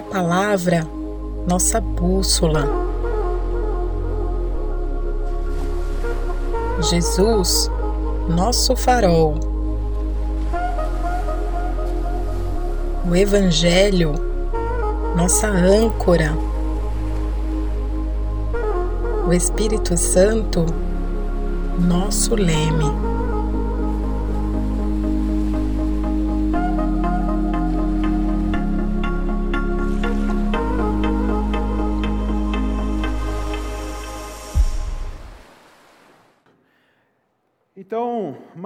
a palavra nossa bússola. Jesus, nosso farol. O Evangelho, nossa âncora. O Espírito Santo, nosso leme.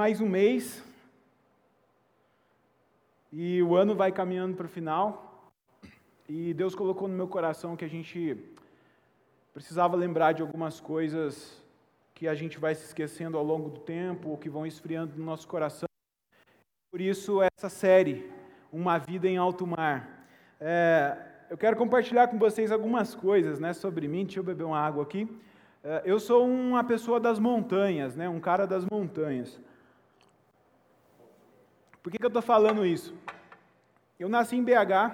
Mais um mês, e o ano vai caminhando para o final, e Deus colocou no meu coração que a gente precisava lembrar de algumas coisas que a gente vai se esquecendo ao longo do tempo, ou que vão esfriando no nosso coração. Por isso, essa série, Uma Vida em Alto Mar. É, eu quero compartilhar com vocês algumas coisas né, sobre mim. Deixa eu beber uma água aqui. É, eu sou uma pessoa das montanhas, né? um cara das montanhas. Por que, que eu estou falando isso? Eu nasci em BH,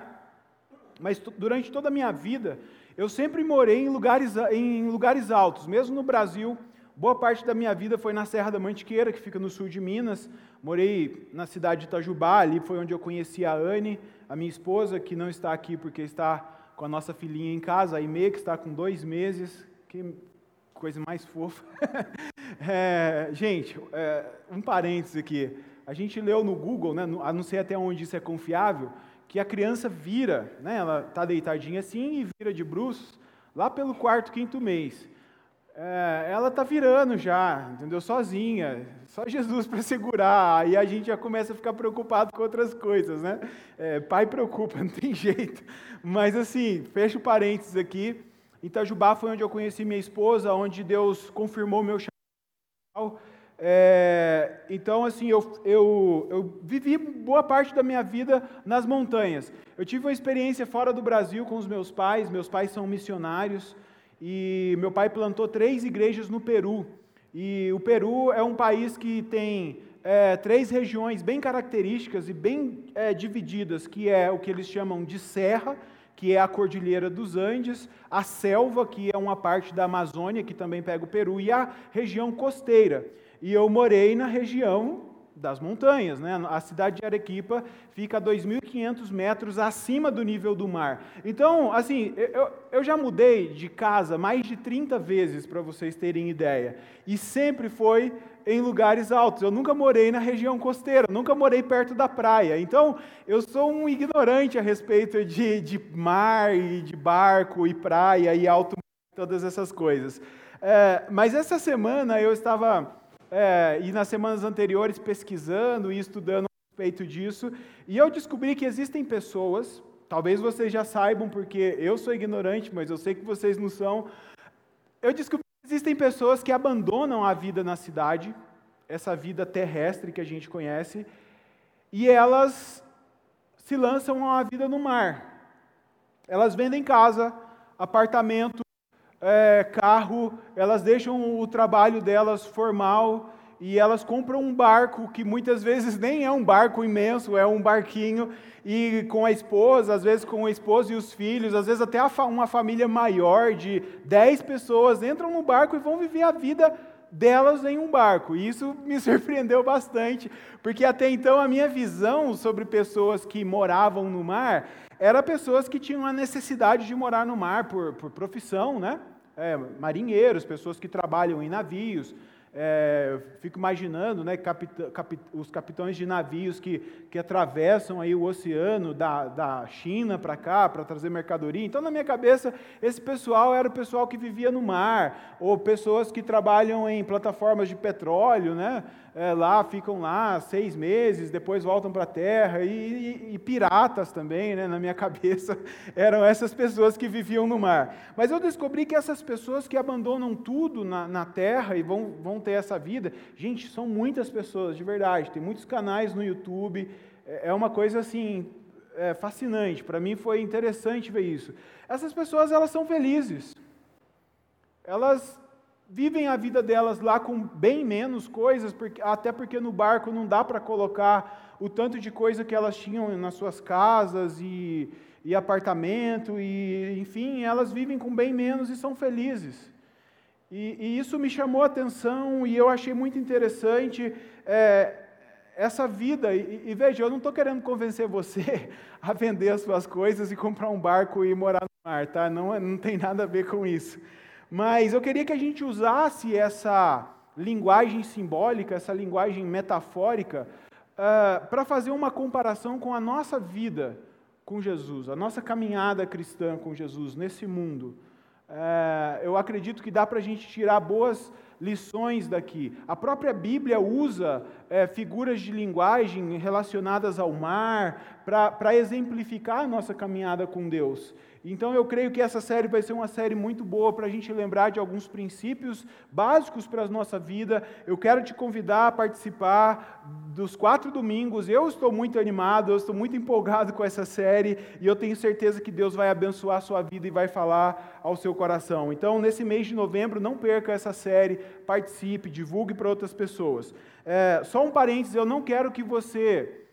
mas durante toda a minha vida eu sempre morei em lugares, em lugares altos, mesmo no Brasil. Boa parte da minha vida foi na Serra da Mantiqueira, que fica no sul de Minas. Morei na cidade de Itajubá, ali foi onde eu conheci a Anne, a minha esposa, que não está aqui porque está com a nossa filhinha em casa, a Ime, que está com dois meses, que coisa mais fofa. é, gente, é, um parênteses aqui. A gente leu no Google, né, a não sei até onde isso é confiável, que a criança vira, né, ela está deitadinha assim e vira de bruços lá pelo quarto, quinto mês. É, ela está virando já, entendeu? Sozinha, só Jesus para segurar. Aí a gente já começa a ficar preocupado com outras coisas, né? É, pai preocupa, não tem jeito. Mas assim, fecha o parênteses aqui. Itajubá foi onde eu conheci minha esposa, onde Deus confirmou meu chamado. É, então, assim, eu, eu, eu vivi boa parte da minha vida nas montanhas. Eu tive uma experiência fora do Brasil com os meus pais. Meus pais são missionários e meu pai plantou três igrejas no Peru. E o Peru é um país que tem é, três regiões bem características e bem é, divididas, que é o que eles chamam de serra, que é a Cordilheira dos Andes, a selva, que é uma parte da Amazônia, que também pega o Peru, e a região costeira. E eu morei na região das montanhas, né? A cidade de Arequipa fica a 2.500 metros acima do nível do mar. Então, assim, eu, eu já mudei de casa mais de 30 vezes, para vocês terem ideia, e sempre foi em lugares altos. Eu nunca morei na região costeira, nunca morei perto da praia. Então, eu sou um ignorante a respeito de, de mar e de barco e praia e alto todas essas coisas. É, mas essa semana eu estava, é, e nas semanas anteriores, pesquisando e estudando a respeito disso, e eu descobri que existem pessoas, talvez vocês já saibam, porque eu sou ignorante, mas eu sei que vocês não são. Eu descobri Existem pessoas que abandonam a vida na cidade, essa vida terrestre que a gente conhece, e elas se lançam a vida no mar. Elas vendem casa, apartamento, é, carro, elas deixam o trabalho delas formal e elas compram um barco que muitas vezes nem é um barco imenso, é um barquinho, e com a esposa, às vezes com a esposa e os filhos, às vezes até uma família maior de 10 pessoas entram no barco e vão viver a vida delas em um barco. E isso me surpreendeu bastante, porque até então a minha visão sobre pessoas que moravam no mar era pessoas que tinham a necessidade de morar no mar por, por profissão, né? É, marinheiros, pessoas que trabalham em navios, é, fico imaginando né, capitã, cap, os capitães de navios que, que atravessam aí o oceano da, da China para cá para trazer mercadoria. Então, na minha cabeça, esse pessoal era o pessoal que vivia no mar, ou pessoas que trabalham em plataformas de petróleo, né? É, lá, ficam lá seis meses, depois voltam para a terra, e, e, e, piratas também, né, na minha cabeça, eram essas pessoas que viviam no mar. Mas eu descobri que essas pessoas que abandonam tudo na, na terra e vão, vão ter essa vida, gente, são muitas pessoas, de verdade, tem muitos canais no YouTube, é, é uma coisa assim, é, fascinante, para mim foi interessante ver isso. Essas pessoas, elas são felizes, elas vivem a vida delas lá com bem menos coisas, porque, até porque no barco não dá para colocar o tanto de coisa que elas tinham nas suas casas e, e apartamento, e enfim, elas vivem com bem menos e são felizes. E, e isso me chamou a atenção e eu achei muito interessante é, essa vida. E, e, veja, eu não estou querendo convencer você a vender as suas coisas e comprar um barco e morar no mar, tá? Não, não tem nada a ver com isso. Mas eu queria que a gente usasse essa linguagem simbólica, essa linguagem metafórica, uh, para fazer uma comparação com a nossa vida com Jesus, a nossa caminhada cristã com Jesus nesse mundo. Uh, eu acredito que dá para a gente tirar boas lições daqui. A própria Bíblia usa é, figuras de linguagem relacionadas ao mar para exemplificar a nossa caminhada com Deus. Então eu creio que essa série vai ser uma série muito boa para a gente lembrar de alguns princípios básicos para a nossa vida. Eu quero te convidar a participar dos quatro domingos. Eu estou muito animado, eu estou muito empolgado com essa série e eu tenho certeza que Deus vai abençoar a sua vida e vai falar ao seu coração. Então, nesse mês de novembro, não perca essa série, participe, divulgue para outras pessoas. É, só um parênteses, eu não quero que você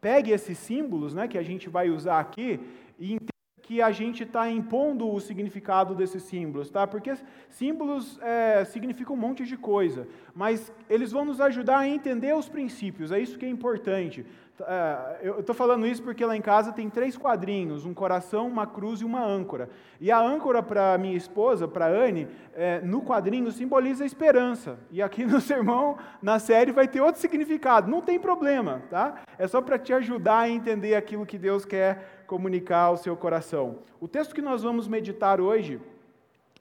pegue esses símbolos né, que a gente vai usar aqui e que a gente está impondo o significado desses símbolos, tá? Porque símbolos é, significam um monte de coisa, mas eles vão nos ajudar a entender os princípios, é isso que é importante. É, eu estou falando isso porque lá em casa tem três quadrinhos, um coração, uma cruz e uma âncora. E a âncora para minha esposa, para Anne, é, no quadrinho simboliza a esperança. E aqui no sermão, na série, vai ter outro significado. Não tem problema, tá? É só para te ajudar a entender aquilo que Deus quer comunicar ao seu coração. O texto que nós vamos meditar hoje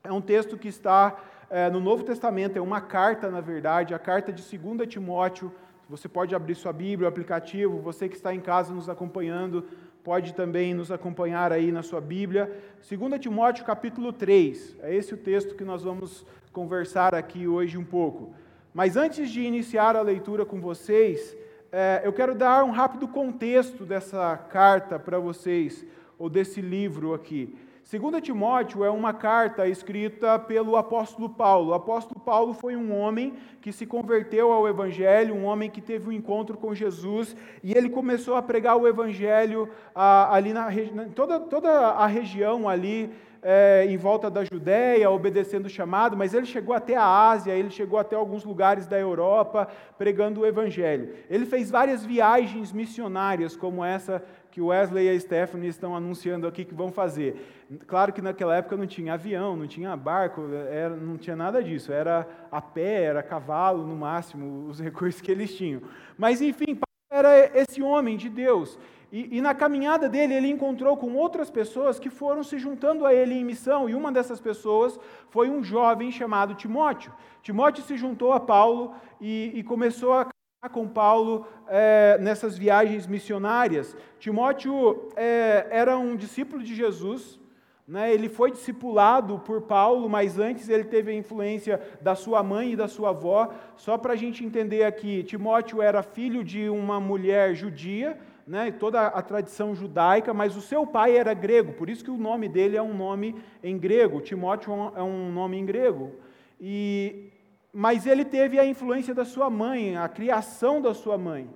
é um texto que está é, no Novo Testamento, é uma carta, na verdade, a carta de 2 Timóteo. Você pode abrir sua Bíblia, o aplicativo, você que está em casa nos acompanhando, pode também nos acompanhar aí na sua Bíblia. 2 Timóteo capítulo 3, é esse o texto que nós vamos conversar aqui hoje um pouco. Mas antes de iniciar a leitura com vocês, é, eu quero dar um rápido contexto dessa carta para vocês, ou desse livro aqui. 2 Timóteo é uma carta escrita pelo apóstolo Paulo. O apóstolo Paulo foi um homem que se converteu ao Evangelho, um homem que teve um encontro com Jesus, e ele começou a pregar o Evangelho ah, ali na toda, toda a região ali é, em volta da Judéia, obedecendo o chamado, mas ele chegou até a Ásia, ele chegou até alguns lugares da Europa, pregando o Evangelho. Ele fez várias viagens missionárias, como essa que Wesley e a Stephanie estão anunciando aqui que vão fazer. Claro que naquela época não tinha avião, não tinha barco, era, não tinha nada disso, era a pé, era cavalo no máximo, os recursos que eles tinham. Mas enfim, era esse homem de Deus. E, e, na caminhada dele, ele encontrou com outras pessoas que foram se juntando a ele em missão, e uma dessas pessoas foi um jovem chamado Timóteo. Timóteo se juntou a Paulo e, e começou a com Paulo é, nessas viagens missionárias. Timóteo é, era um discípulo de Jesus, né? ele foi discipulado por Paulo, mas antes ele teve a influência da sua mãe e da sua avó. Só para a gente entender aqui, Timóteo era filho de uma mulher judia né, toda a tradição judaica, mas o seu pai era grego, por isso que o nome dele é um nome em grego. Timóteo é um é nome em grego. E, mas ele teve a influência da sua mãe, a criação da sua mãe,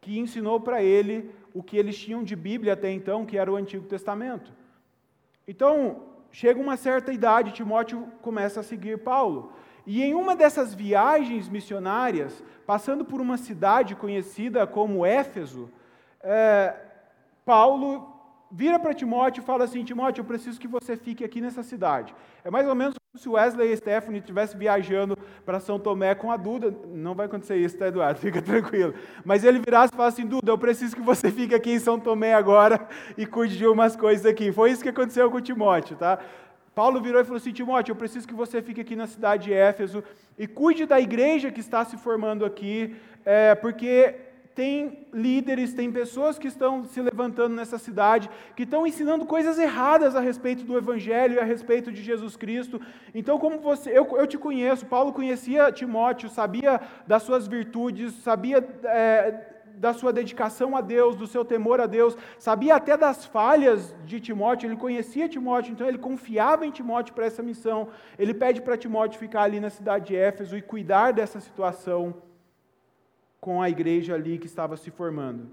que ensinou para ele o que eles tinham de Bíblia até então, que era o Antigo Testamento. Então, chega uma certa idade, Timóteo começa a seguir Paulo. E em uma dessas viagens missionárias, passando por uma cidade conhecida como Éfeso, é, Paulo vira para Timóteo e fala assim: Timóteo, eu preciso que você fique aqui nessa cidade. É mais ou menos se Wesley e Stephanie estivessem viajando para São Tomé com a Duda. Não vai acontecer isso, tá, Eduardo? Fica tranquilo. Mas ele virasse e falasse assim: Duda, eu preciso que você fique aqui em São Tomé agora e cuide de umas coisas aqui. Foi isso que aconteceu com Timóteo, tá? Paulo virou e falou assim: Timóteo, eu preciso que você fique aqui na cidade de Éfeso e cuide da igreja que está se formando aqui, é, porque tem líderes, tem pessoas que estão se levantando nessa cidade, que estão ensinando coisas erradas a respeito do Evangelho e a respeito de Jesus Cristo. Então, como você, eu, eu te conheço, Paulo conhecia Timóteo, sabia das suas virtudes, sabia. É, da sua dedicação a Deus, do seu temor a Deus, sabia até das falhas de Timóteo, ele conhecia Timóteo, então ele confiava em Timóteo para essa missão. Ele pede para Timóteo ficar ali na cidade de Éfeso e cuidar dessa situação com a igreja ali que estava se formando.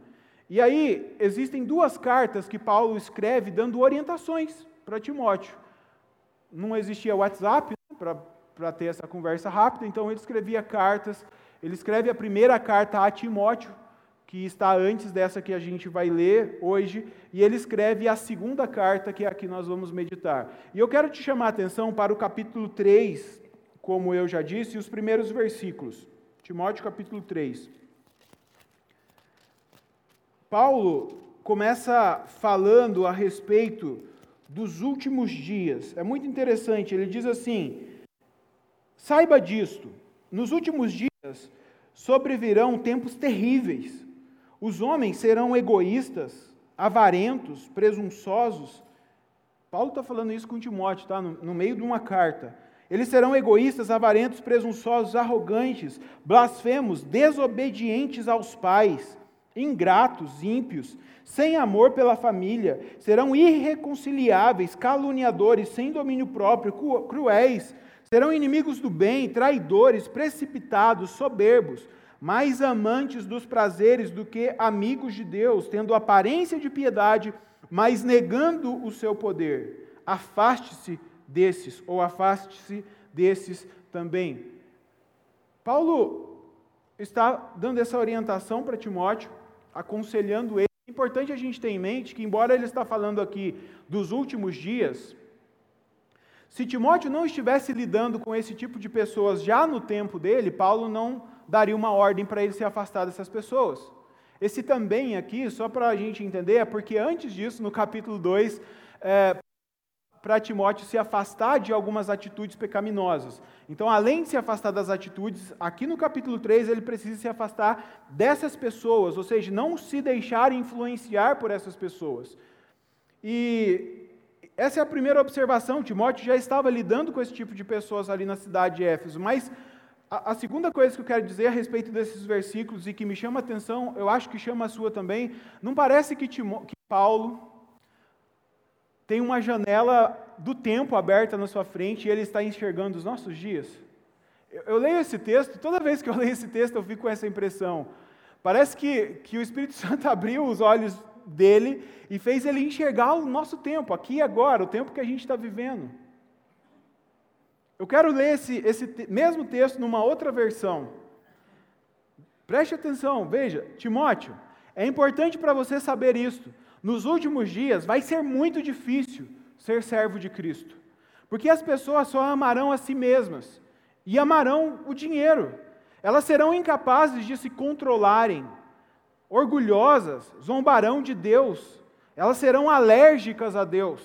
E aí, existem duas cartas que Paulo escreve dando orientações para Timóteo. Não existia WhatsApp né, para ter essa conversa rápida, então ele escrevia cartas. Ele escreve a primeira carta a Timóteo, que está antes dessa que a gente vai ler hoje, e ele escreve a segunda carta, que é a que nós vamos meditar. E eu quero te chamar a atenção para o capítulo 3, como eu já disse, e os primeiros versículos. Timóteo capítulo 3. Paulo começa falando a respeito dos últimos dias. É muito interessante, ele diz assim: Saiba disto, nos últimos dias sobrevirão tempos terríveis. Os homens serão egoístas, avarentos, presunçosos. Paulo está falando isso com Timóteo, tá? no, no meio de uma carta. Eles serão egoístas, avarentos, presunçosos, arrogantes, blasfemos, desobedientes aos pais ingratos, ímpios, sem amor pela família, serão irreconciliáveis, caluniadores, sem domínio próprio, cruéis, serão inimigos do bem, traidores, precipitados, soberbos, mais amantes dos prazeres do que amigos de Deus, tendo aparência de piedade, mas negando o seu poder. Afaste-se desses, ou afaste-se desses também. Paulo está dando essa orientação para Timóteo, aconselhando ele. É importante a gente ter em mente que, embora ele está falando aqui dos últimos dias, se Timóteo não estivesse lidando com esse tipo de pessoas já no tempo dele, Paulo não daria uma ordem para ele se afastar dessas pessoas. Esse também aqui, só para a gente entender, é porque antes disso, no capítulo 2, é, para Timóteo se afastar de algumas atitudes pecaminosas. Então, além de se afastar das atitudes, aqui no capítulo 3 ele precisa se afastar dessas pessoas, ou seja, não se deixar influenciar por essas pessoas. E essa é a primeira observação. Timóteo já estava lidando com esse tipo de pessoas ali na cidade de Éfeso, mas a, segunda coisa que eu quero dizer a respeito desses versículos e que me chama a atenção, eu acho que chama a sua também, não parece que, Timó que Paulo tem uma janela do tempo aberta na sua frente e ele está enxergando os nossos dias. Eu, eu, leio esse texto, toda vez que eu leio esse texto eu fico com essa impressão. Parece que, que o Espírito Santo abriu os olhos dele e fez ele enxergar o nosso tempo, aqui e agora, o tempo que a gente está vivendo. Eu quero ler esse, esse mesmo texto numa outra versão. Preste atenção, veja, Timóteo, é importante para você saber isso. Nos últimos dias vai ser muito difícil ser servo de Cristo, porque as pessoas só amarão a si mesmas e amarão o dinheiro. Elas serão incapazes de se controlarem, orgulhosas, zombarão de Deus, elas serão alérgicas a Deus,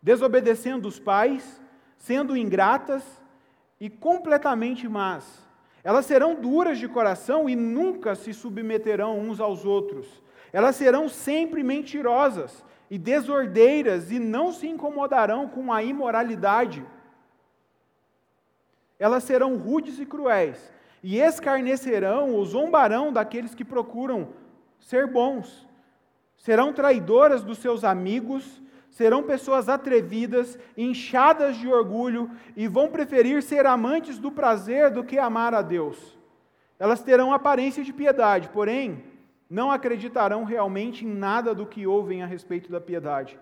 desobedecendo os pais, sendo ingratas e completamente más. Elas serão duras de coração e nunca se submeterão uns aos outros elas serão sempre mentirosas e desordeiras e não se incomodarão com a imoralidade. Elas serão rudes e cruéis e escarnecerão ou zombarão daqueles que procuram ser bons. Serão traidoras dos seus amigos, serão pessoas atrevidas, inchadas de orgulho e vão preferir ser amantes do prazer do que amar a Deus. Elas terão aparência de piedade, porém, não acreditarão realmente em nada do que ouvem a respeito da piedade.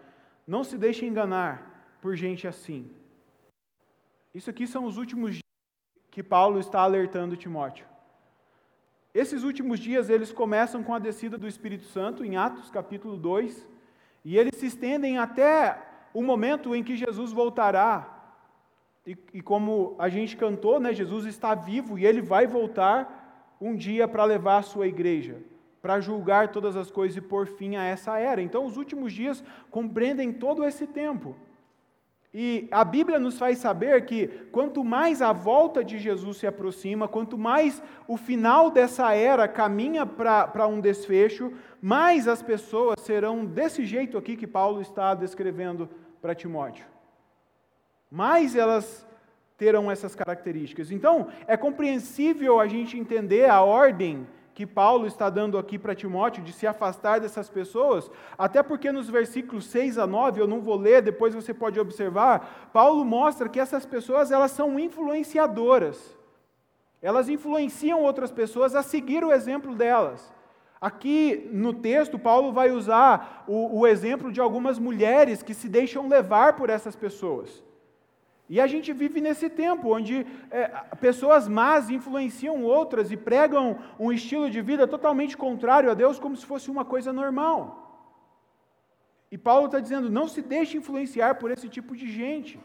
Não se deixe enganar por gente assim. Isso aqui são os últimos dias que Paulo está alertando Timóteo. Esses últimos dias eles começam com a descida do Espírito Santo em Atos capítulo 2, e eles se estendem até o momento em que Jesus voltará. E, e como a gente cantou, né, Jesus está vivo e ele vai voltar um dia para levar a sua igreja para julgar todas as coisas e pôr fim a essa era. Então, os últimos dias compreendem todo esse tempo. E a Bíblia nos faz saber que quanto mais a volta de Jesus se aproxima, quanto mais o final dessa era caminha para um desfecho, mais as pessoas serão desse jeito aqui que Paulo está descrevendo para Timóteo. Mais elas terão essas características. Então, é compreensível a gente entender a ordem que Paulo está dando aqui para Timóteo de se afastar dessas pessoas, até porque nos versículos 6 a 9, eu não vou ler, depois você pode observar, Paulo mostra que essas pessoas elas são influenciadoras. Elas influenciam outras pessoas a seguir o exemplo delas. Aqui no texto, Paulo vai usar o, o, exemplo de algumas mulheres que se deixam levar por essas pessoas. E a gente vive nesse tempo onde é, pessoas más influenciam outras e pregam um estilo de vida totalmente contrário a Deus, como se fosse uma coisa normal. E Paulo está dizendo: não se deixe influenciar por esse tipo de gente.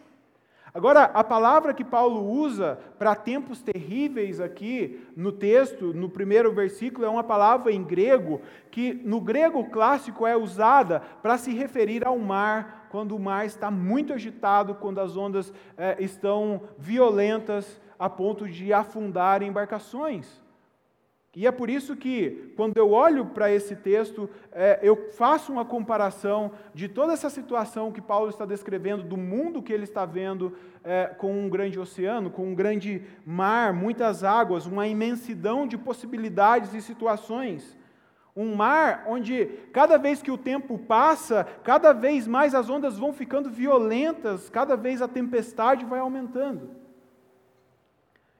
Agora, a palavra que Paulo usa para tempos terríveis aqui no texto, no primeiro versículo, é uma palavra em grego que no grego clássico é usada para se referir ao mar, quando o mar está muito agitado, quando as ondas é, estão violentas a ponto de afundar embarcações. E é por isso que, quando eu olho para esse texto, é, eu faço uma comparação de toda essa situação que Paulo está descrevendo, do mundo que ele está vendo é, com um grande oceano, com um grande mar, muitas águas, uma imensidão de possibilidades e situações. Um mar onde, cada vez que o tempo passa, cada vez mais as ondas vão ficando violentas, cada vez a tempestade vai aumentando.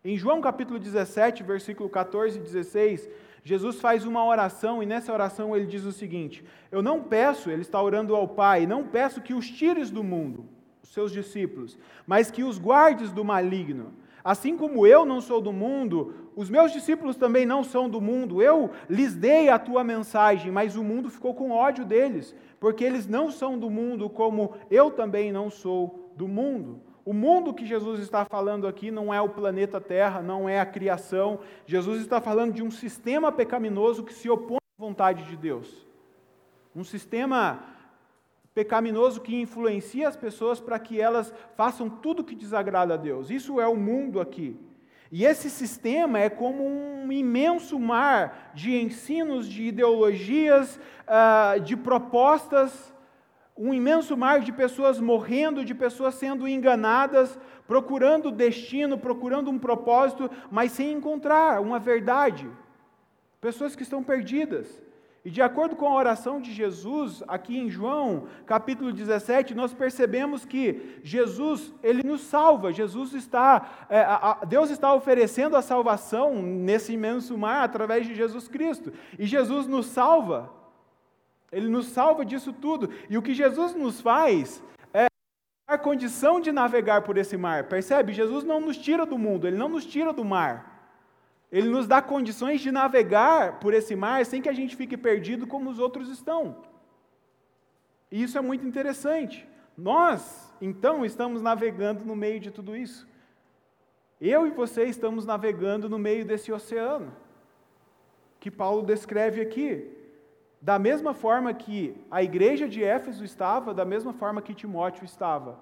Em João capítulo 17, versículo 14 e 16, Jesus faz uma oração e nessa oração ele diz o seguinte: Eu não peço, ele está orando ao Pai, não peço que os tires do mundo, os seus discípulos, mas que os guardes do maligno. Assim como eu não sou do mundo, os meus discípulos também não são do mundo. Eu lhes dei a tua mensagem, mas o mundo ficou com ódio deles, porque eles não são do mundo, como eu também não sou do mundo. O mundo que Jesus está falando aqui não é o planeta Terra, não é a criação. Jesus está falando de um sistema pecaminoso que se opõe à vontade de Deus. Um sistema pecaminoso que influencia as pessoas para que elas façam tudo que desagrada a Deus. Isso é o mundo aqui. E esse sistema é como um imenso mar de ensinos, de ideologias, ah, de propostas um imenso mar de pessoas morrendo, de pessoas sendo enganadas, procurando destino, procurando um propósito, mas sem encontrar uma verdade. Pessoas que estão perdidas. E de acordo com a oração de Jesus, aqui em João, capítulo 17, nós percebemos que Jesus, ele nos salva. Jesus está, é, a, Deus está oferecendo a salvação nesse imenso mar através de Jesus Cristo. E Jesus nos salva ele nos salva disso tudo. E o que Jesus nos faz é a condição de navegar por esse mar. Percebe? Jesus não nos tira do mundo, ele não nos tira do mar. Ele nos dá condições de navegar por esse mar sem que a gente fique perdido como os outros estão. E isso é muito interessante. Nós, então, estamos navegando no meio de tudo isso. Eu e você estamos navegando no meio desse oceano que Paulo descreve aqui. Da mesma forma que a igreja de Éfeso estava, da mesma forma que Timóteo estava.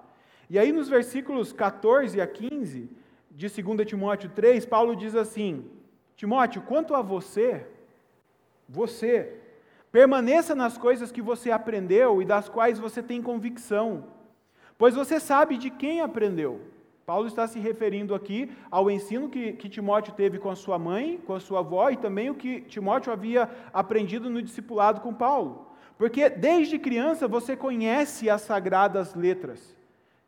E aí, nos versículos 14 a 15 de 2 Timóteo 3, Paulo diz assim: Timóteo, quanto a você, você, permaneça nas coisas que você aprendeu e das quais você tem convicção, pois você sabe de quem aprendeu Paulo está se referindo aqui ao ensino que, que, Timóteo teve com a sua mãe, com a sua avó, e também o que Timóteo havia aprendido no discipulado com Paulo. Porque desde criança você conhece as sagradas letras,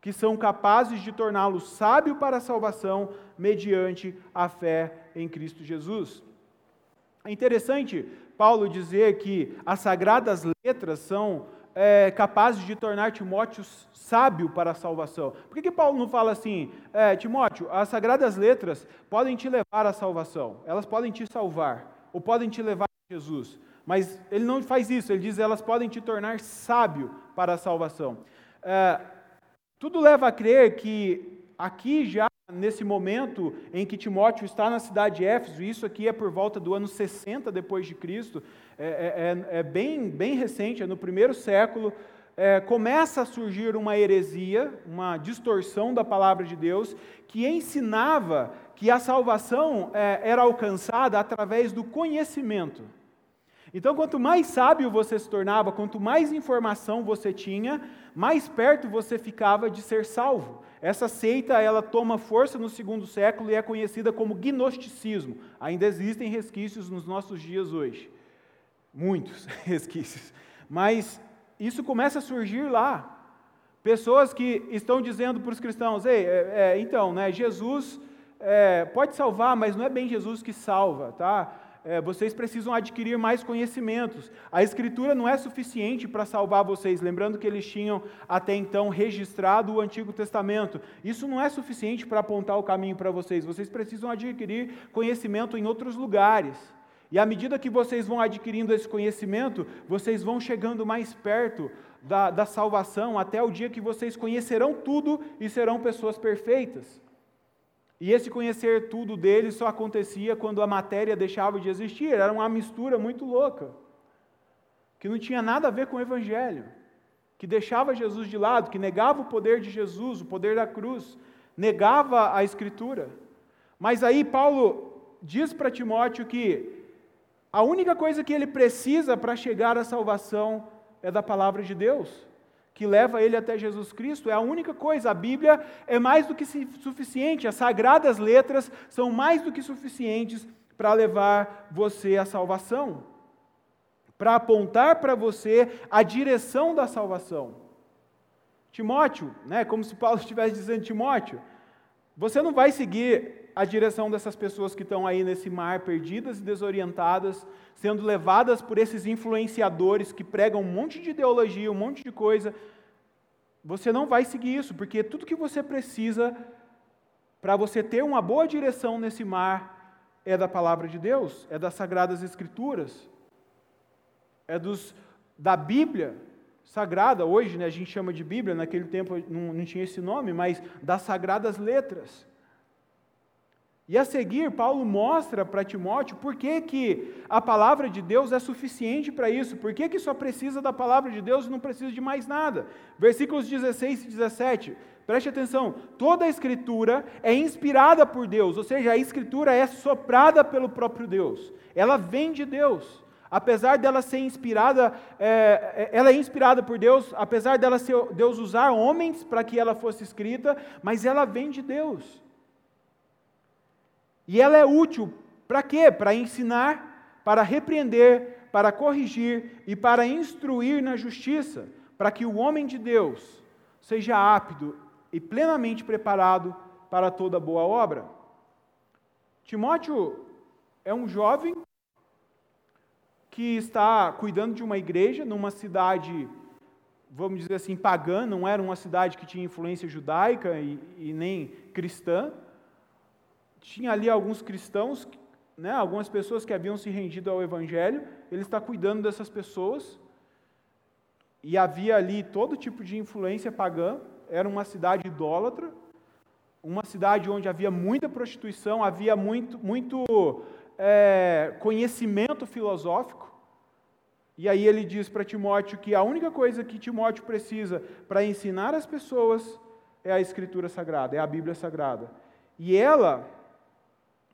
que são capazes de torná-lo sábio para a salvação mediante a fé em Cristo Jesus. É interessante Paulo dizer que as sagradas letras são é, capazes de tornar Timóteo sábio para a salvação. Por que, que Paulo não fala assim, é, Timóteo, as sagradas letras podem te levar à salvação, elas podem te salvar, ou podem te levar a Jesus. Mas ele não faz isso, ele diz elas podem te tornar sábio para a salvação. É, tudo leva a crer que aqui já nesse momento em que Timóteo está na cidade de Éfeso, isso aqui é por volta do ano 60 depois de Cristo, é, é, é, é bem, bem recente, é no primeiro século, é, começa a surgir uma heresia, uma distorção da palavra de Deus, que ensinava que a salvação é, era alcançada através do conhecimento. Então, quanto mais sábio você se tornava, quanto mais informação você tinha, mais perto você ficava de ser salvo. Essa seita ela toma força no segundo século e é conhecida como gnosticismo. Ainda existem resquícios nos nossos dias hoje, muitos resquícios. Mas isso começa a surgir lá. Pessoas que estão dizendo para os cristãos: Ei, é, é, então, né, Jesus é, pode salvar, mas não é bem Jesus que salva, tá? É, vocês precisam adquirir mais conhecimentos. A Escritura não é suficiente para salvar vocês. Lembrando que eles tinham até então registrado o Antigo Testamento. Isso não é suficiente para apontar o caminho para vocês. Vocês precisam adquirir conhecimento em outros lugares. E à medida que vocês vão adquirindo esse conhecimento, vocês vão chegando mais perto da, da salvação, até o dia que vocês conhecerão tudo e serão pessoas perfeitas. E esse conhecer tudo dele só acontecia quando a matéria deixava de existir, era uma mistura muito louca, que não tinha nada a ver com o Evangelho, que deixava Jesus de lado, que negava o poder de Jesus, o poder da cruz, negava a Escritura. Mas aí Paulo diz para Timóteo que a única coisa que ele precisa para chegar à salvação é da palavra de Deus que leva ele até Jesus Cristo, é a única coisa. A Bíblia é mais do que suficiente, as sagradas letras são mais do que suficientes para levar você à salvação, para apontar para você a direção da salvação. Timóteo, né, como se Paulo estivesse dizendo, Timóteo, você não vai seguir a direção dessas pessoas que estão aí nesse mar, perdidas e desorientadas, sendo levadas por esses influenciadores que pregam um monte de ideologia, um monte de coisa. Você não vai seguir isso, porque tudo que você precisa para você ter uma boa direção nesse mar é da palavra de Deus, é das sagradas escrituras, é dos da Bíblia sagrada. Hoje, né, a gente chama de Bíblia, naquele tempo não, não tinha esse nome, mas das sagradas letras. E a seguir, Paulo mostra para Timóteo por que, que a palavra de Deus é suficiente para isso, por que, que só precisa da palavra de Deus e não precisa de mais nada. Versículos 16 e 17, preste atenção: toda a Escritura é inspirada por Deus, ou seja, a Escritura é soprada pelo próprio Deus, ela vem de Deus. Apesar dela ser inspirada, é, é ela é inspirada por Deus, apesar dela ser, Deus usar homens para que ela fosse escrita, mas ela vem de Deus. E ela é útil para quê? Para ensinar, para repreender, para corrigir e para instruir na justiça, para que o homem de Deus seja apto e plenamente preparado para toda boa obra. Timóteo é um jovem que está cuidando de uma igreja numa cidade, vamos dizer assim, pagã, não era uma cidade que tinha influência judaica e, e nem cristã tinha ali alguns cristãos, né, algumas pessoas que haviam se rendido ao Evangelho, ele está cuidando dessas pessoas, e havia ali todo tipo de influência pagã, era uma cidade idólatra, uma cidade onde havia muita prostituição, havia muito, muito é, conhecimento filosófico, e aí ele diz para Timóteo que a única coisa que Timóteo precisa para ensinar as pessoas é a Escritura Sagrada, é a Bíblia Sagrada. E ela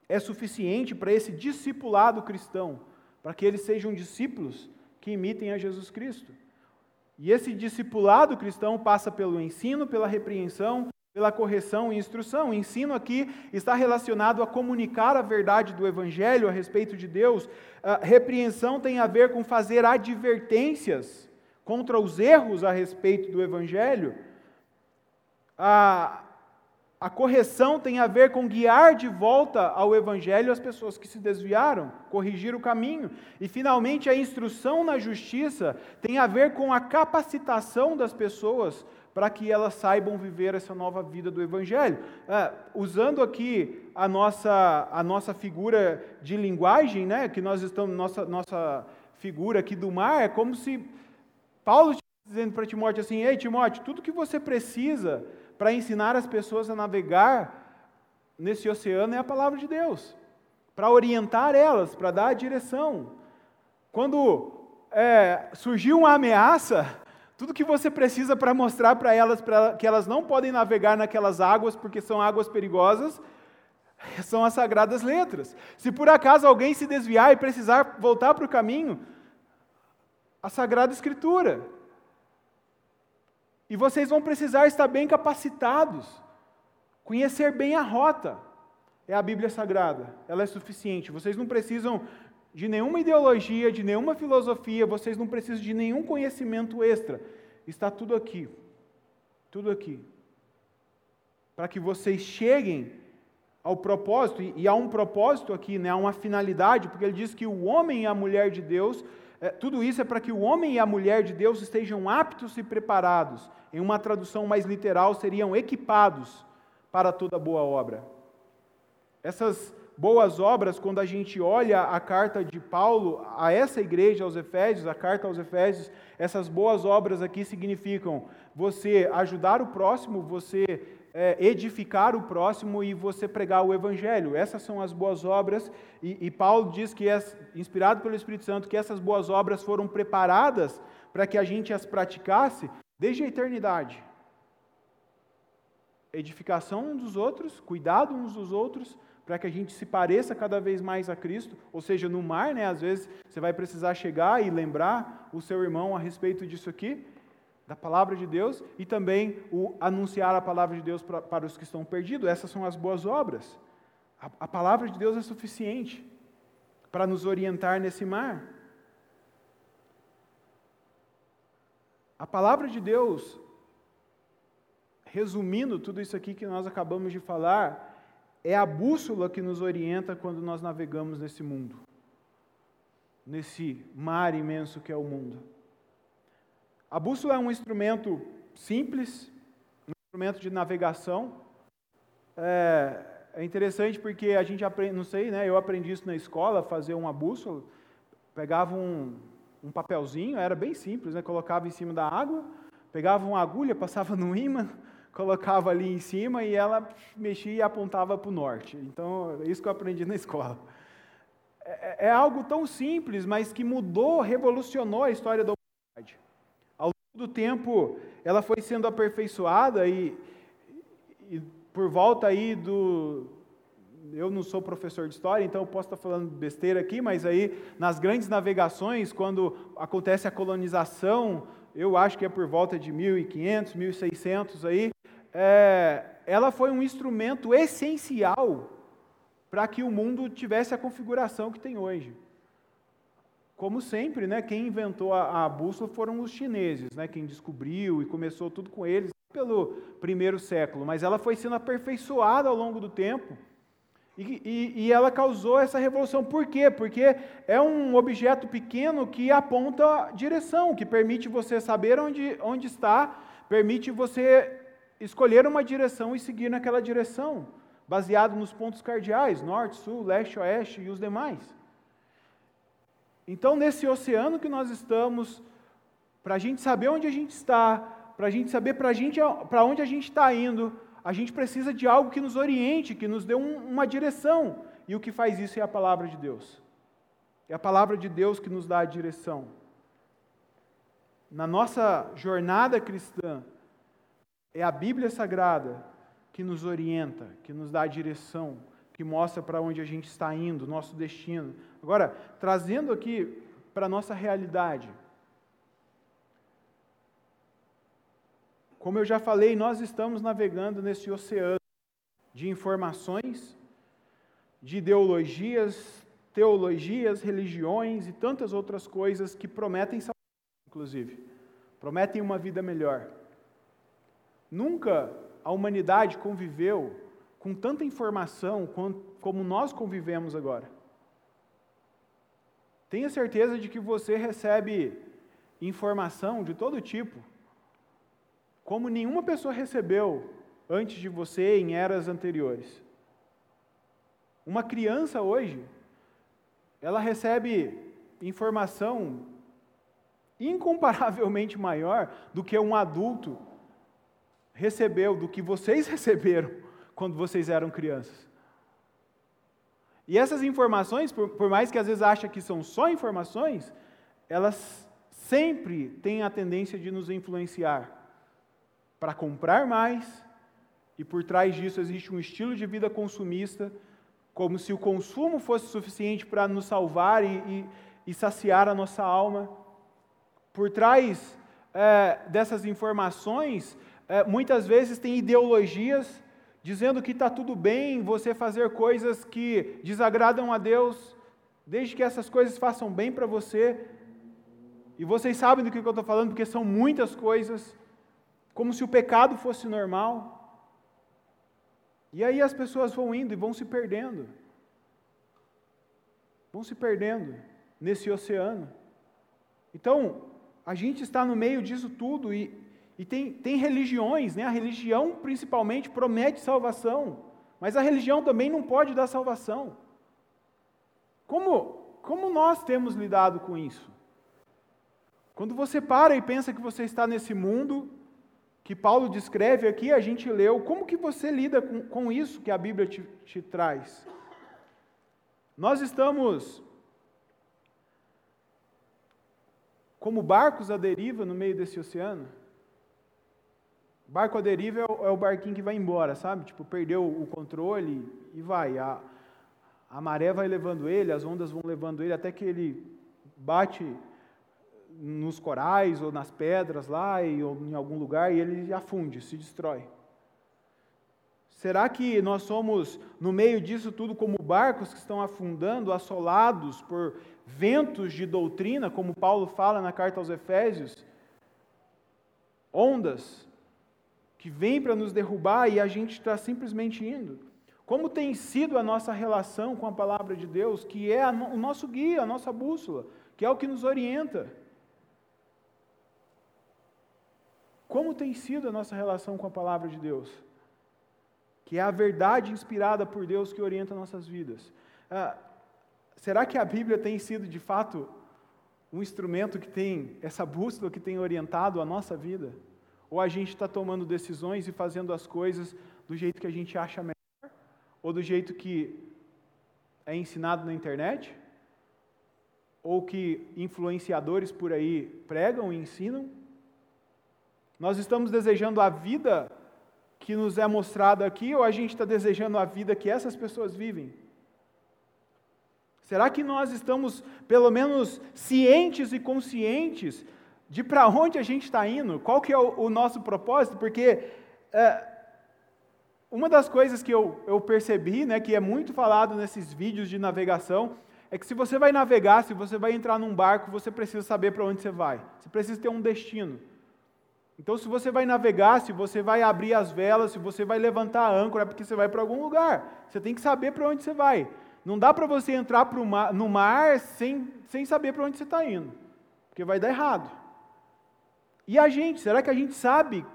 é suficiente para esse discipulado cristão, para que eles sejam discípulos que imitem a Jesus Cristo. E esse discipulado cristão passa pelo ensino, pela repreensão, pela correção e instrução. O ensino aqui está relacionado a comunicar a verdade do Evangelho a respeito de Deus. A repreensão tem a ver com fazer advertências contra os erros a respeito do Evangelho. A, a correção tem a ver com guiar de volta ao Evangelho as pessoas que se desviaram, corrigir o caminho. E, finalmente, a instrução na justiça tem a ver com a capacitação das pessoas para que elas saibam viver essa nova vida do Evangelho. É, usando aqui a nossa, a nossa figura de linguagem, né, que nós estamos, nossa, nossa figura aqui do mar, é como se Paulo dizendo para Timóteo assim: Ei, Timóteo, tudo que você precisa para ensinar as pessoas a navegar nesse oceano é a palavra de Deus, para orientar elas, para dar a direção. Quando é, surgiu uma ameaça, tudo que você precisa para mostrar para elas pra, que elas não podem navegar naquelas águas porque são águas perigosas, são as sagradas letras. Se por acaso alguém se desviar e precisar voltar para o caminho, a Sagrada Escritura. E vocês vão precisar estar bem capacitados, conhecer bem a rota. É a Bíblia Sagrada, ela é suficiente. Vocês não precisam de nenhuma ideologia, de nenhuma filosofia, vocês não precisam de nenhum conhecimento extra. Está tudo aqui. Tudo aqui. Para que vocês cheguem ao propósito, e há um propósito aqui, né, há uma finalidade, porque ele diz que o homem e a mulher de Deus, é, tudo isso é para que o homem e a mulher de Deus estejam aptos e preparados. Em uma tradução mais literal, seriam equipados para toda boa obra. Essas boas obras, quando a gente olha a carta de Paulo a essa igreja, aos Efésios, a carta aos Efésios, essas boas obras aqui significam você ajudar o próximo, você é, edificar o próximo e você pregar o Evangelho. Essas são as boas obras, e, e Paulo diz que, é, inspirado pelo Espírito Santo, que essas boas obras foram preparadas para que a gente as praticasse desde a eternidade. Edificação uns dos outros, cuidado uns dos outros, para que a gente se pareça cada vez mais a Cristo, ou seja, no mar, né, às vezes você vai precisar chegar e lembrar o seu irmão a respeito disso aqui, da palavra de Deus, e também o anunciar a palavra de Deus para, para os que estão perdidos. Essas são as boas obras. A, a palavra de Deus é suficiente para nos orientar nesse mar. A palavra de Deus, resumindo tudo isso aqui que nós acabamos de falar, é a bússola que nos orienta quando nós navegamos nesse mundo, nesse mar imenso que é o mundo. A bússola é um instrumento simples, um instrumento de navegação. É, é interessante porque a gente aprende, não sei, né? Eu aprendi isso na escola, fazer uma bússola. Pegava um, um papelzinho, era bem simples, né? Colocava em cima da água, pegava uma agulha, passava no ímã, colocava ali em cima e ela mexia e apontava para o norte. Então, é isso que eu aprendi na escola. É, é, algo tão simples, mas que mudou, revolucionou a história da humanidade. Ao longo do tempo, ela foi sendo aperfeiçoada e, e por volta aí do, eu não sou professor de história, então eu posso estar falando besteira aqui, mas aí nas grandes navegações, quando acontece a colonização, eu acho que é por volta de 1500, 1600 aí, é, ela foi um instrumento essencial para que o mundo tivesse a configuração que tem hoje. Como sempre, né, quem inventou a, a bússola foram os chineses, né, quem descobriu e começou tudo com eles pelo primeiro século, mas ela foi sendo aperfeiçoada ao longo do tempo e, e, e, ela causou essa revolução. Por quê? Porque é um objeto pequeno que aponta direção, que permite você saber onde, onde está, permite você escolher uma direção e seguir naquela direção, baseado nos pontos cardeais, norte, sul, leste, oeste e os demais. Então, nesse oceano que nós estamos, para a gente saber onde a gente está, para a gente saber para onde a gente está indo, a gente precisa de algo que nos oriente, que nos dê um, uma direção. E o que faz isso é a palavra de Deus. É a palavra de Deus que nos dá a direção. Na nossa jornada cristã, é a Bíblia Sagrada que nos orienta, que nos dá a direção, que mostra para onde a gente está indo, nosso destino. Agora, trazendo aqui para a nossa realidade. Como eu já falei, nós estamos navegando nesse oceano de informações, de ideologias, teologias, religiões e tantas outras coisas que prometem salvação, inclusive, prometem uma vida melhor. Nunca a humanidade conviveu com tanta informação como nós convivemos agora. Tenha certeza de que você recebe informação de todo tipo, como nenhuma pessoa recebeu antes de você em eras anteriores. Uma criança hoje, ela recebe informação incomparavelmente maior do que um adulto recebeu, do que vocês receberam quando vocês eram crianças. E essas informações, por, por mais que às vezes acha que são só informações, elas sempre têm a tendência de nos influenciar para comprar mais, e por trás disso existe um estilo de vida consumista, como se o consumo fosse suficiente para nos salvar e, e, e, saciar a nossa alma. Por trás é, dessas informações é, muitas vezes tem ideologias dizendo que está tudo bem você fazer coisas que desagradam a Deus, desde que essas coisas façam bem para você. E vocês sabem do que eu estou falando, porque são muitas coisas, como se o pecado fosse normal. E aí as pessoas vão indo e vão se perdendo. Vão se perdendo nesse oceano. Então, a gente está no meio disso tudo e, e tem, tem religiões, né? a religião principalmente promete salvação, mas a religião também não pode dar salvação. Como, como nós temos lidado com isso? Quando você para e pensa que você está nesse mundo, que Paulo descreve aqui, a gente leu, como que você lida com, com isso que a Bíblia te, te traz? Nós estamos como barcos à deriva no meio desse oceano. Barco à deriva é o, é o barquinho que vai embora, sabe? Tipo, perdeu o controle e vai. A, a maré vai levando ele, as ondas vão levando ele até que ele bate nos corais ou nas pedras lá e, ou em algum lugar e ele afunde, se destrói. Será que nós somos, no meio disso tudo, como barcos que estão afundando, assolados por ventos de doutrina, como Paulo fala na carta aos Efésios? Ondas que vêm para nos derrubar e a gente está simplesmente indo. Como tem sido a nossa relação com a palavra de Deus, que é o nosso guia, a nossa bússola, que é o que nos orienta? Como tem sido a nossa relação com a palavra de Deus? Que é a verdade inspirada por Deus que orienta nossas vidas. Ah, será que a Bíblia tem sido de fato um instrumento que tem essa bússola que tem orientado a nossa vida? Ou a gente está tomando decisões e fazendo as coisas do jeito que a gente acha melhor? ou do jeito que é ensinado na internet, ou que influenciadores por aí pregam e ensinam. Nós estamos desejando a vida que nos é mostrada aqui, ou a gente está desejando a vida que essas pessoas vivem? Será que nós estamos, pelo menos, cientes e conscientes de para onde a gente está indo? Qual que é o, o nosso propósito? Porque é, uma das coisas que eu, eu percebi, né, que é muito falado nesses vídeos de navegação, é que se você vai navegar, se você vai entrar num barco, você precisa saber para onde você vai. Você precisa ter um destino. Então, se você vai navegar, se você vai abrir as velas, se você vai levantar a âncora, é porque você vai para algum lugar. Você tem que saber para onde você vai. Não dá para você entrar mar, no mar sem, sem saber para onde você está indo, porque vai dar errado. E a gente, será que a gente sabe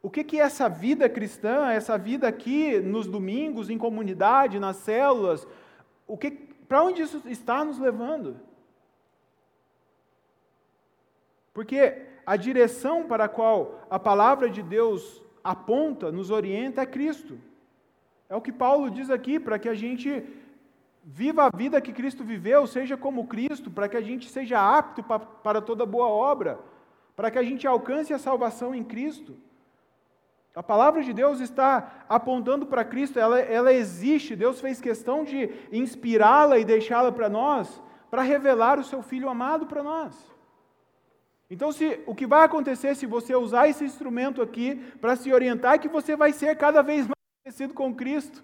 o que, que é essa vida cristã, essa vida aqui nos domingos, em comunidade, nas células, o que, para onde isso está nos levando? Porque a direção para a qual a palavra de Deus aponta, nos orienta, é Cristo. É o que Paulo diz aqui, para que a gente viva a vida que Cristo viveu, seja como Cristo, para que a gente seja apto para toda boa obra, para que a gente alcance a salvação em Cristo. A palavra de Deus está apontando para Cristo, ela, ela existe, Deus fez questão de inspirá-la e deixá-la para nós, para revelar o seu Filho amado para nós. Então, se, o que vai acontecer se você usar esse instrumento aqui para se orientar é que você vai ser cada vez mais parecido com Cristo.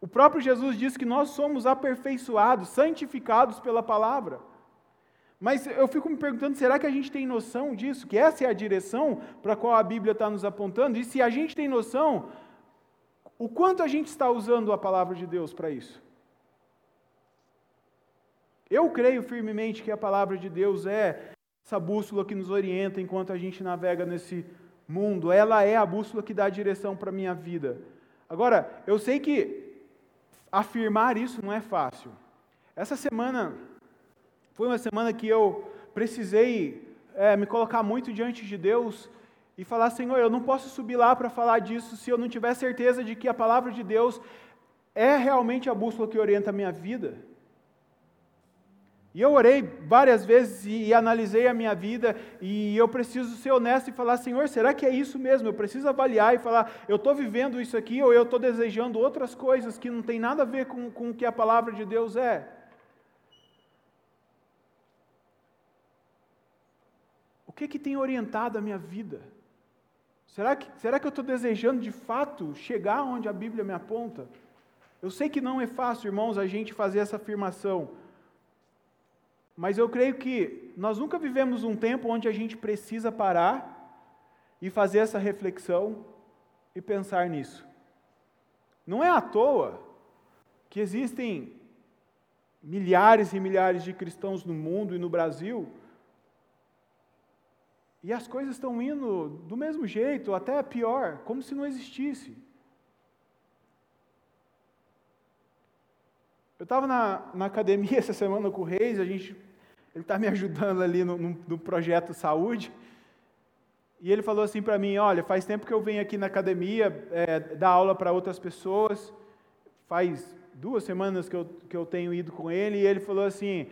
O próprio Jesus diz que nós somos aperfeiçoados, santificados pela palavra. Mas eu fico me perguntando, será que a gente tem noção disso? Que essa é a direção para a qual a Bíblia está nos apontando? E se a gente tem noção, o quanto a gente está usando a palavra de Deus para isso? Eu creio firmemente que a palavra de Deus é essa bússola que nos orienta enquanto a gente navega nesse mundo. Ela é a bússola que dá direção para a minha vida. Agora, eu sei que afirmar isso não é fácil. Essa semana foi uma semana que eu precisei é, me colocar muito diante de Deus e falar: Senhor, eu não posso subir lá para falar disso se eu não tiver certeza de que a palavra de Deus é realmente a bússola que orienta a minha vida. E eu orei várias vezes e, e, analisei a minha vida, e eu preciso ser honesto e falar: Senhor, será que é isso mesmo? Eu preciso avaliar e falar: eu estou vivendo isso aqui ou eu estou desejando outras coisas que não tem nada a ver com, com o que a palavra de Deus é. O que, que tem orientado a minha vida? Será que, será que eu estou desejando de fato chegar onde a Bíblia me aponta? Eu sei que não é fácil, irmãos, a gente fazer essa afirmação, mas eu creio que nós nunca vivemos um tempo onde a gente precisa parar e fazer essa reflexão e pensar nisso. Não é à toa que existem milhares e milhares de cristãos no mundo e no Brasil e as coisas estão indo do mesmo jeito, até pior, como se não existisse. Eu estava na, na academia essa semana com o Reis, a gente, ele está me ajudando ali no, no, no, projeto saúde, e ele falou assim para mim, olha, faz tempo que eu venho aqui na academia é, dar aula para outras pessoas, faz duas semanas que eu, que eu tenho ido com ele, e ele falou assim,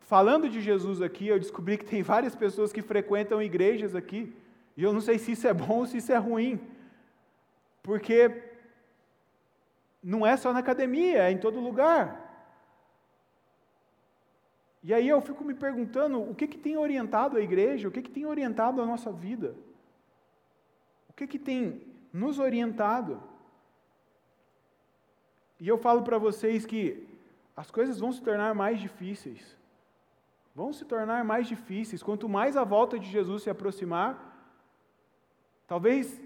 falando de Jesus aqui, eu descobri que tem várias pessoas que frequentam igrejas aqui, e eu não sei se isso é bom ou se isso é ruim, porque não é só na academia, é em todo lugar. E aí eu fico me perguntando o que, que tem orientado a igreja, o que, que tem orientado a nossa vida, o que, que tem nos orientado. E eu falo para vocês que as coisas vão se tornar mais difíceis vão se tornar mais difíceis. Quanto mais a volta de Jesus se aproximar, talvez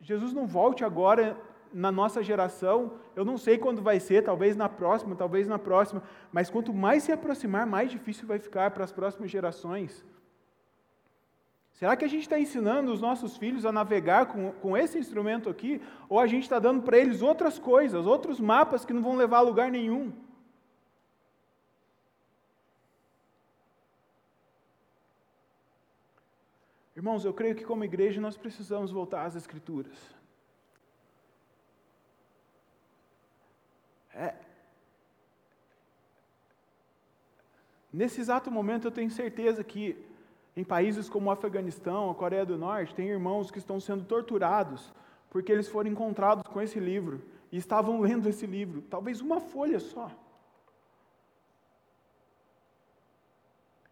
Jesus não volte agora na nossa geração, eu não sei quando vai ser, talvez na próxima, talvez na próxima, mas quanto mais se aproximar, mais difícil vai ficar para as próximas gerações. Será que a gente está ensinando os nossos filhos a navegar com, com esse instrumento aqui, ou a gente está dando para eles outras coisas, outros mapas que não vão levar a lugar nenhum? Irmãos, eu creio que como igreja nós precisamos voltar às Escrituras. É. Nesse exato momento eu tenho certeza que em países como o Afeganistão, a Coreia do Norte, tem irmãos que estão sendo torturados porque eles foram encontrados com esse livro e estavam lendo esse livro, talvez uma folha só.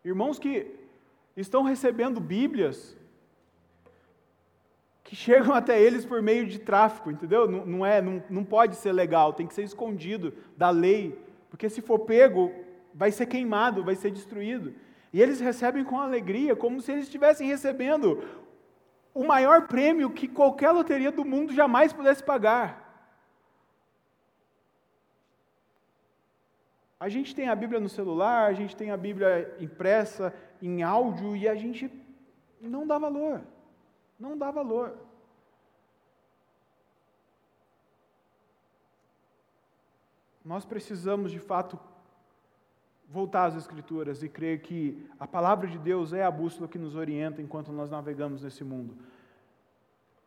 Irmãos que estão recebendo Bíblias que chegam até eles por meio de tráfico, entendeu? Não, não, é, não, não pode ser legal, tem que ser escondido da lei, porque se for pego, vai ser queimado, vai ser destruído. E eles recebem com alegria, como se eles estivessem recebendo o maior prêmio que qualquer loteria do mundo jamais pudesse pagar. A gente tem a Bíblia no celular, a gente tem a Bíblia impressa em áudio e a gente não dá valor. Não dá valor. Nós precisamos, de fato, voltar às Escrituras e crer que a palavra de Deus é a bússola que nos orienta enquanto nós navegamos nesse mundo.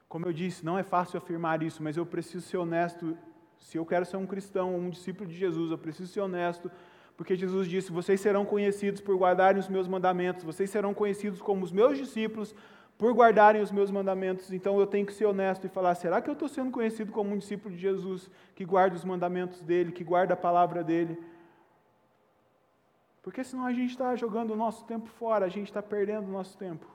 Como eu disse, não é fácil afirmar isso, mas eu preciso ser honesto. Se eu quero ser um cristão, um discípulo de Jesus, eu preciso ser honesto, porque Jesus disse: Vocês serão conhecidos por guardarem os meus mandamentos, vocês serão conhecidos como os meus discípulos por guardarem os meus mandamentos. Então eu tenho que ser honesto e falar: será que eu estou sendo conhecido como um discípulo de Jesus que guarda os mandamentos dele, que guarda a palavra dele? Porque senão a gente está jogando o nosso tempo fora, a gente está perdendo o nosso tempo.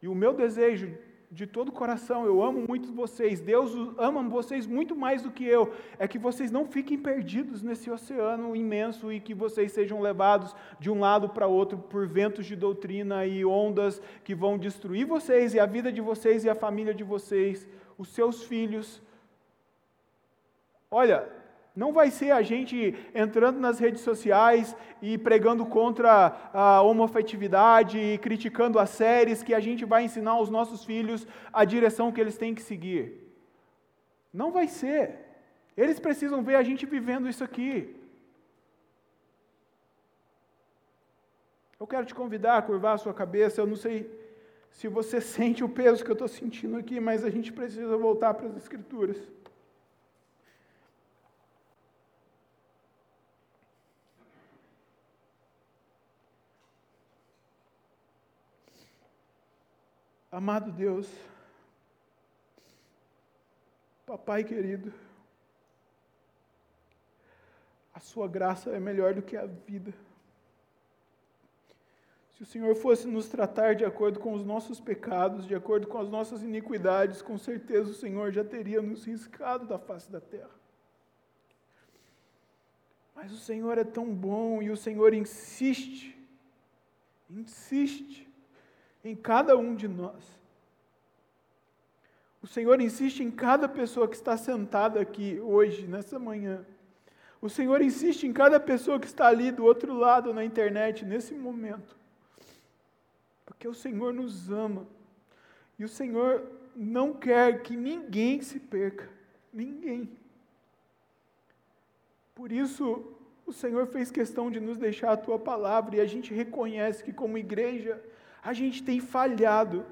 E o meu desejo de todo o coração, eu amo muito vocês, Deus ama vocês muito mais do que eu, é que vocês não fiquem perdidos nesse oceano imenso e que vocês sejam levados de um lado para outro por ventos de doutrina e ondas que vão destruir vocês e a vida de vocês e a família de vocês, os seus filhos. Olha, não vai ser a gente entrando nas redes sociais e pregando contra a homofetividade e criticando as séries que a gente vai ensinar aos nossos filhos a direção que eles têm que seguir. Não vai ser. Eles precisam ver a gente vivendo isso aqui. Eu quero te convidar a curvar a sua cabeça. Eu não sei se você sente o peso que eu estou sentindo aqui, mas a gente precisa voltar para as Escrituras. Amado Deus, Papai querido, a Sua graça é melhor do que a vida. Se o Senhor fosse nos tratar de acordo com os nossos pecados, de acordo com as nossas iniquidades, com certeza o Senhor já teria nos riscado da face da terra. Mas o Senhor é tão bom e o Senhor insiste, insiste em cada um de nós. O Senhor insiste em cada pessoa que está sentada aqui hoje, nessa manhã. O Senhor insiste em cada pessoa que está ali do outro lado na internet, nesse momento. Porque o Senhor nos ama. E o Senhor não quer que ninguém se perca. Ninguém. Por isso, o Senhor fez questão de nos deixar a tua palavra e a gente reconhece que, como igreja, a gente tem falhado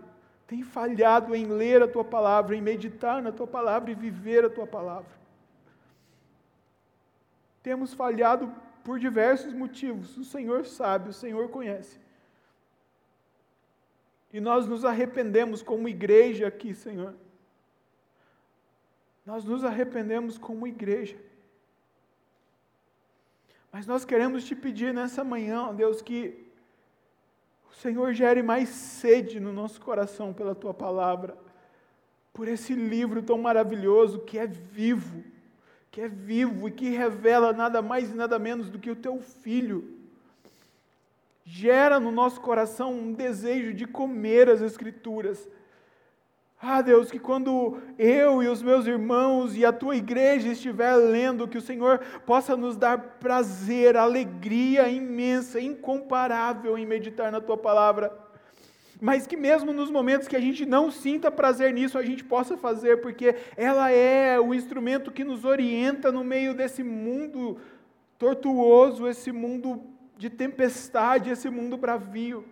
tem falhado em ler a tua palavra, em meditar na tua palavra e viver a tua palavra. Temos falhado por diversos motivos, o Senhor sabe, o Senhor conhece. E nós nos arrependemos como igreja aqui, Senhor. Nós nos arrependemos como igreja. Mas nós queremos te pedir nessa manhã, Deus, que Senhor, gere mais sede no nosso coração pela tua palavra, por esse livro tão maravilhoso que é vivo, que é vivo e que revela nada mais e nada menos do que o teu filho. Gera no nosso coração um desejo de comer as Escrituras, ah, Deus, que quando eu e os meus irmãos e a tua igreja estiver lendo, que o Senhor possa nos dar prazer, alegria imensa, incomparável em meditar na tua palavra. Mas que mesmo nos momentos que a gente não sinta prazer nisso, a gente possa fazer, porque ela é o instrumento que nos orienta no meio desse mundo tortuoso, esse mundo de tempestade, esse mundo bravio.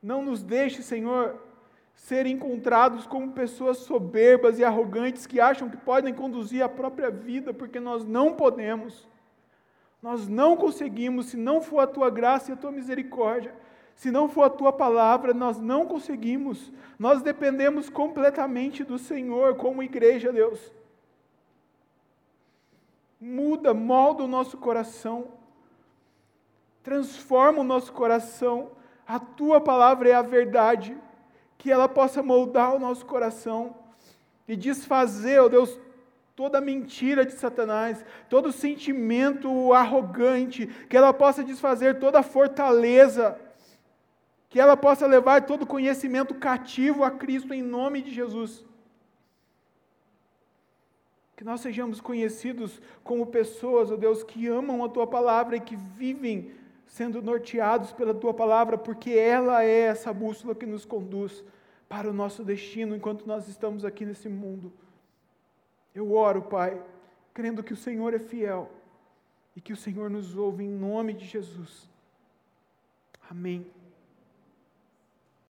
Não nos deixe, Senhor, ser encontrados como pessoas soberbas e arrogantes que acham que podem conduzir a própria vida, porque nós não podemos. Nós não conseguimos, se não for a tua graça e a tua misericórdia, se não for a tua palavra, nós não conseguimos. Nós dependemos completamente do Senhor como igreja, Deus. Muda, molda o nosso coração, transforma o nosso coração. A tua palavra é a verdade que ela possa moldar o nosso coração e desfazer, ó Deus, toda mentira de Satanás, todo sentimento arrogante, que ela possa desfazer toda fortaleza, que ela possa levar todo conhecimento cativo a Cristo em nome de Jesus. Que nós sejamos conhecidos como pessoas, ó Deus, que amam a tua palavra e que vivem sendo norteados pela tua palavra, porque ela é essa bússola que nos conduz para o nosso destino enquanto nós estamos aqui nesse mundo. Eu oro, Pai, crendo que o Senhor é fiel e que o Senhor nos ouve em nome de Jesus. Amém.